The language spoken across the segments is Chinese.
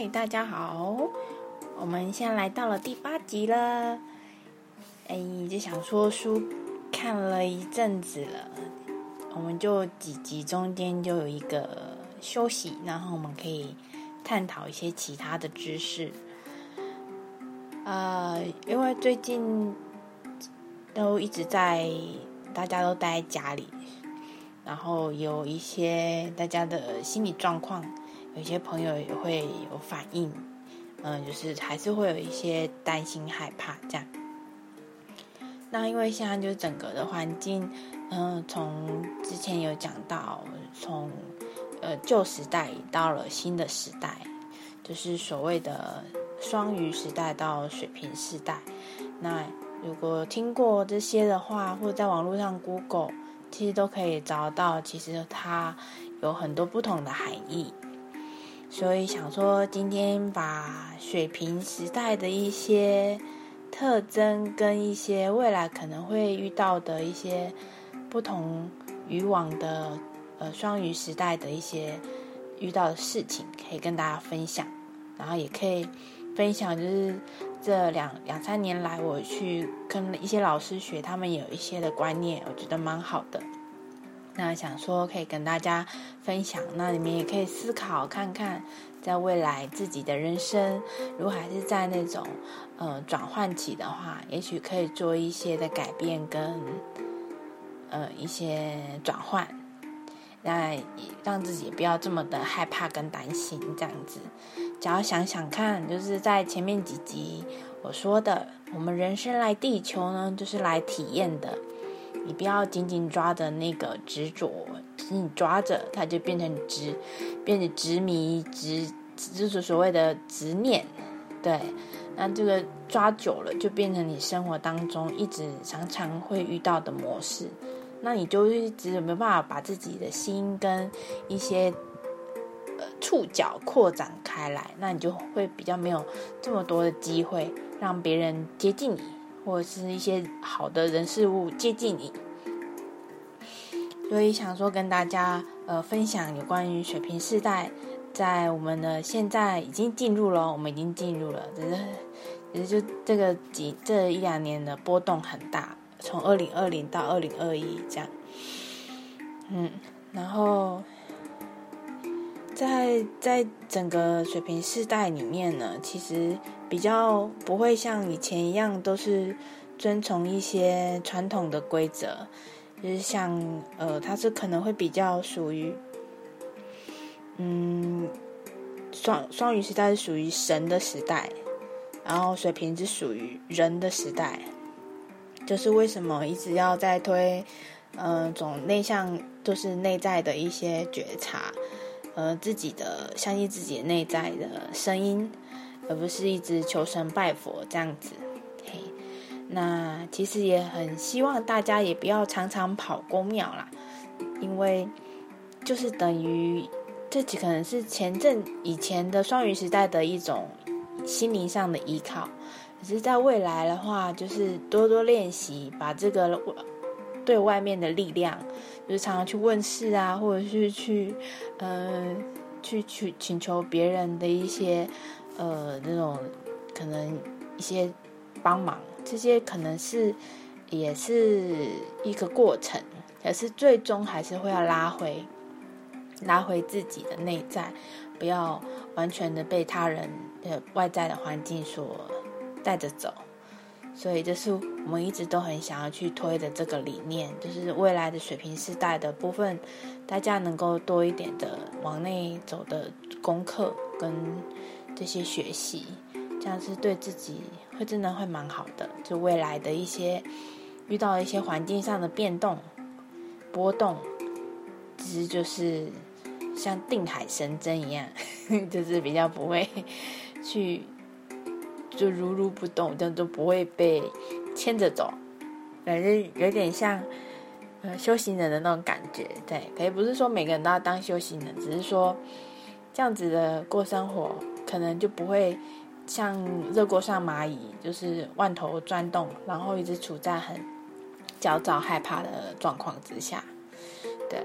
嗨，大家好，我们现在来到了第八集了。哎，就想说书看了一阵子了，我们就几集中间就有一个休息，然后我们可以探讨一些其他的知识。呃，因为最近都一直在，大家都待在家里，然后有一些大家的心理状况。有些朋友也会有反应，嗯，就是还是会有一些担心、害怕这样。那因为现在就整个的环境，嗯，从之前有讲到，从呃旧时代到了新的时代，就是所谓的双鱼时代到水平时代。那如果听过这些的话，或者在网络上 Google，其实都可以找到，其实它有很多不同的含义。所以想说，今天把水瓶时代的一些特征跟一些未来可能会遇到的一些不同渔网的呃双鱼时代的一些遇到的事情，可以跟大家分享。然后也可以分享，就是这两两三年来我去跟一些老师学，他们有一些的观念，我觉得蛮好的。那想说可以跟大家分享，那你们也可以思考看看，在未来自己的人生，如果还是在那种呃转换期的话，也许可以做一些的改变跟呃一些转换，那让自己不要这么的害怕跟担心这样子。只要想想看，就是在前面几集我说的，我们人生来地球呢，就是来体验的。你不要紧紧抓着那个执着，紧紧抓着它就变成执，变成执迷执，就是所谓的执念。对，那这个抓久了就变成你生活当中一直常常会遇到的模式。那你就一直没办法把自己的心跟一些触角扩展开来，那你就会比较没有这么多的机会让别人接近你。或者是一些好的人事物接近你，所以想说跟大家呃分享有关于水平世代，在我们的现在已经进入了，我们已经进入了，只是只是就这个几这一两年的波动很大，从二零二零到二零二一这样，嗯，然后。在在整个水平世代里面呢，其实比较不会像以前一样都是遵从一些传统的规则，就是像呃，它是可能会比较属于，嗯，双双鱼时代是属于神的时代，然后水平是属于人的时代，就是为什么一直要在推，嗯，总内向就是内在的一些觉察。呃，自己的相信自己内在的声音，而不是一直求神拜佛这样子。嘿，那其实也很希望大家也不要常常跑公庙啦，因为就是等于这几可能是前阵以前的双鱼时代的一种心灵上的依靠，可是在未来的话，就是多多练习，把这个对外面的力量。就是常常去问事啊，或者是去，呃，去去请求别人的一些，呃，那种可能一些帮忙，这些可能是也是一个过程，可是最终还是会要拉回，拉回自己的内在，不要完全的被他人的外在的环境所带着走。所以这是我们一直都很想要去推的这个理念，就是未来的水平世代的部分，大家能够多一点的往内走的功课跟这些学习，这样是对自己会真的会蛮好的。就未来的一些遇到一些环境上的变动波动，其实就是像定海神针一样，就是比较不会去。就如如不动，这样就不会被牵着走，反正有点像呃修行人的那种感觉。对，可以不是说每个人都要当修行人，只是说这样子的过生活，可能就不会像热锅上蚂蚁，就是万头钻动，然后一直处在很焦躁害怕的状况之下。对，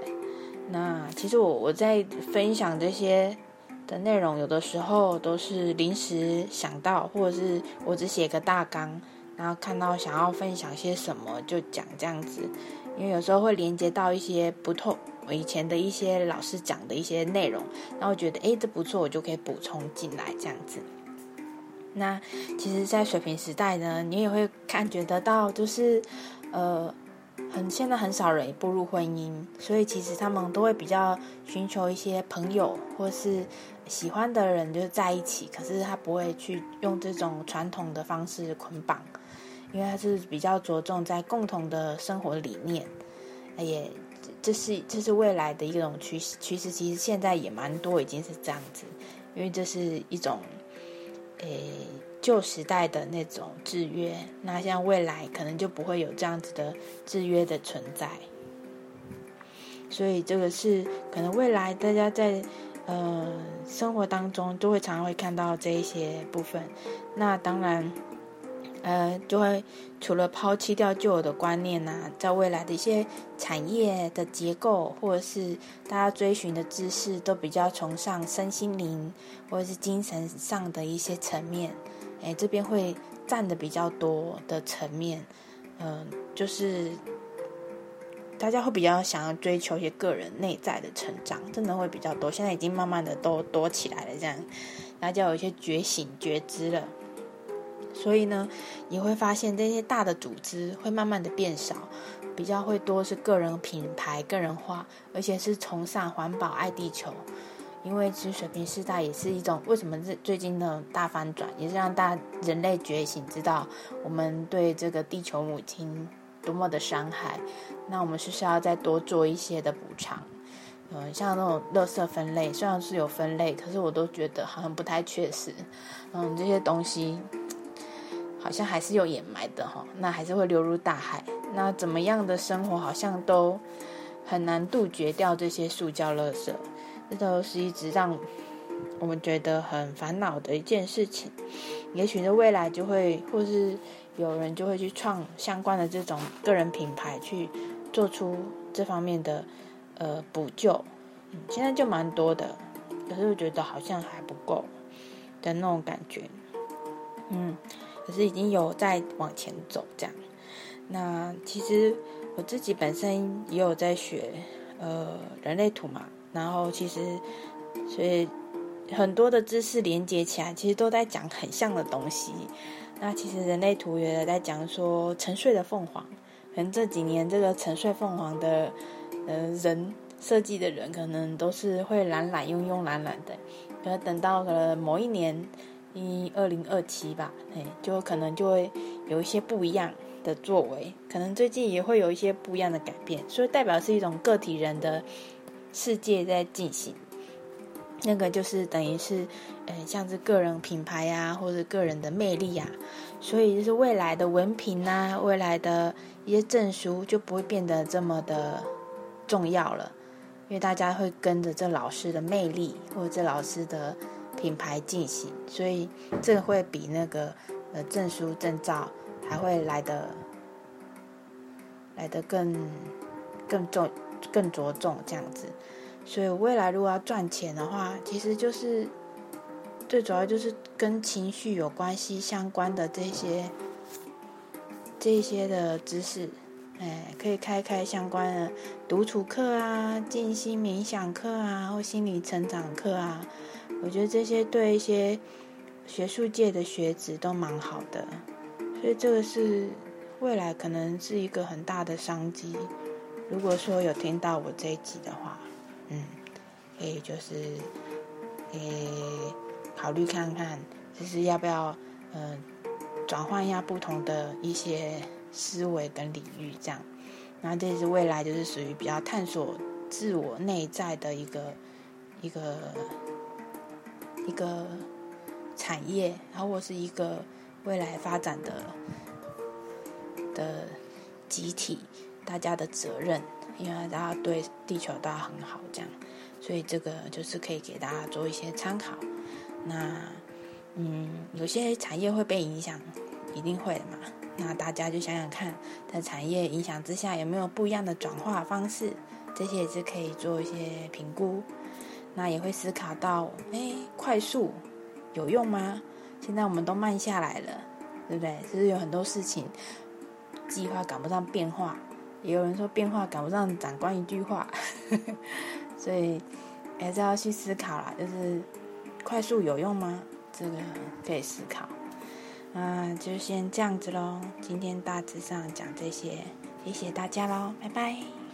那其实我我在分享这些的内容，有的时候都是临时想到，或者是我只写个大纲，然后看到想要分享些什么就讲这样子。因为有时候会连接到一些不透我以前的一些老师讲的一些内容，然后觉得哎这不错，我就可以补充进来这样子。那其实，在水平时代呢，你也会感觉得到，就是呃。很现在很少人步入婚姻，所以其实他们都会比较寻求一些朋友或是喜欢的人就在一起，可是他不会去用这种传统的方式捆绑，因为他是比较着重在共同的生活理念，也这是这是未来的一种趋势趋势，其实现在也蛮多已经是这样子，因为这是一种诶。旧时代的那种制约，那像未来可能就不会有这样子的制约的存在，所以这个是可能未来大家在呃生活当中都会常常会看到这一些部分。那当然，呃，就会除了抛弃掉旧有的观念呐，在未来的一些产业的结构，或者是大家追寻的知识，都比较崇尚身心灵或者是精神上的一些层面。哎，这边会占的比较多的层面，嗯，就是大家会比较想要追求一些个人内在的成长，真的会比较多。现在已经慢慢的都多起来了，这样大家有一些觉醒觉知了，所以呢，你会发现这些大的组织会慢慢的变少，比较会多是个人品牌、个人化，而且是崇尚环保、爱地球。因为其实水平时代也是一种为什么最最近的大翻转，也是让大人类觉醒，知道我们对这个地球母亲多么的伤害。那我们是需要再多做一些的补偿。嗯，像那种垃圾分类，虽然是有分类，可是我都觉得好像不太确实。嗯，这些东西好像还是有掩埋的哈，那还是会流入大海。那怎么样的生活好像都很难杜绝掉这些塑胶垃圾。这都是一直让我们觉得很烦恼的一件事情。也许在未来就会，或是有人就会去创相关的这种个人品牌，去做出这方面的呃补救。嗯，现在就蛮多的，可是我觉得好像还不够的那种感觉。嗯，可是已经有在往前走这样。那其实我自己本身也有在学呃人类图嘛。然后其实，所以很多的知识连接起来，其实都在讲很像的东西。那其实人类图也在讲说沉睡的凤凰，可能这几年这个沉睡凤凰的呃人设计的人，可能都是会懒懒慵慵懒懒的。可能等到了某一年，一二零二七吧，哎，就可能就会有一些不一样的作为。可能最近也会有一些不一样的改变，所以代表是一种个体人的。世界在进行，那个就是等于是，呃，像是个人品牌呀，或者个人的魅力呀，所以就是未来的文凭呐，未来的一些证书就不会变得这么的重要了，因为大家会跟着这老师的魅力或者这老师的品牌进行，所以这会比那个呃证书证照还会来的来的更更重。更着重这样子，所以未来如果要赚钱的话，其实就是最主要就是跟情绪有关系相关的这些这些的知识，哎，可以开开相关的独处课啊、静心冥想课啊，或心理成长课啊。我觉得这些对一些学术界的学子都蛮好的，所以这个是未来可能是一个很大的商机。如果说有听到我这一集的话，嗯，可以就是，诶，考虑看看，就是要不要，嗯，转换一下不同的一些思维跟领域，这样，那这是未来就是属于比较探索自我内在的一个一个一个产业，然后或是一个未来发展的的集体。大家的责任，因为大家对地球都要很好，这样，所以这个就是可以给大家做一些参考。那，嗯，有些产业会被影响，一定会的嘛。那大家就想想看，在产业影响之下，有没有不一样的转化方式？这些也是可以做一些评估。那也会思考到，哎，快速有用吗？现在我们都慢下来了，对不对？其实有很多事情，计划赶不上变化，也有人说变化赶不上长官一句话，所以还是要去思考啦。就是快速有用吗？这个可以思考。那就先这样子喽。今天大致上讲这些，谢谢大家喽，拜拜。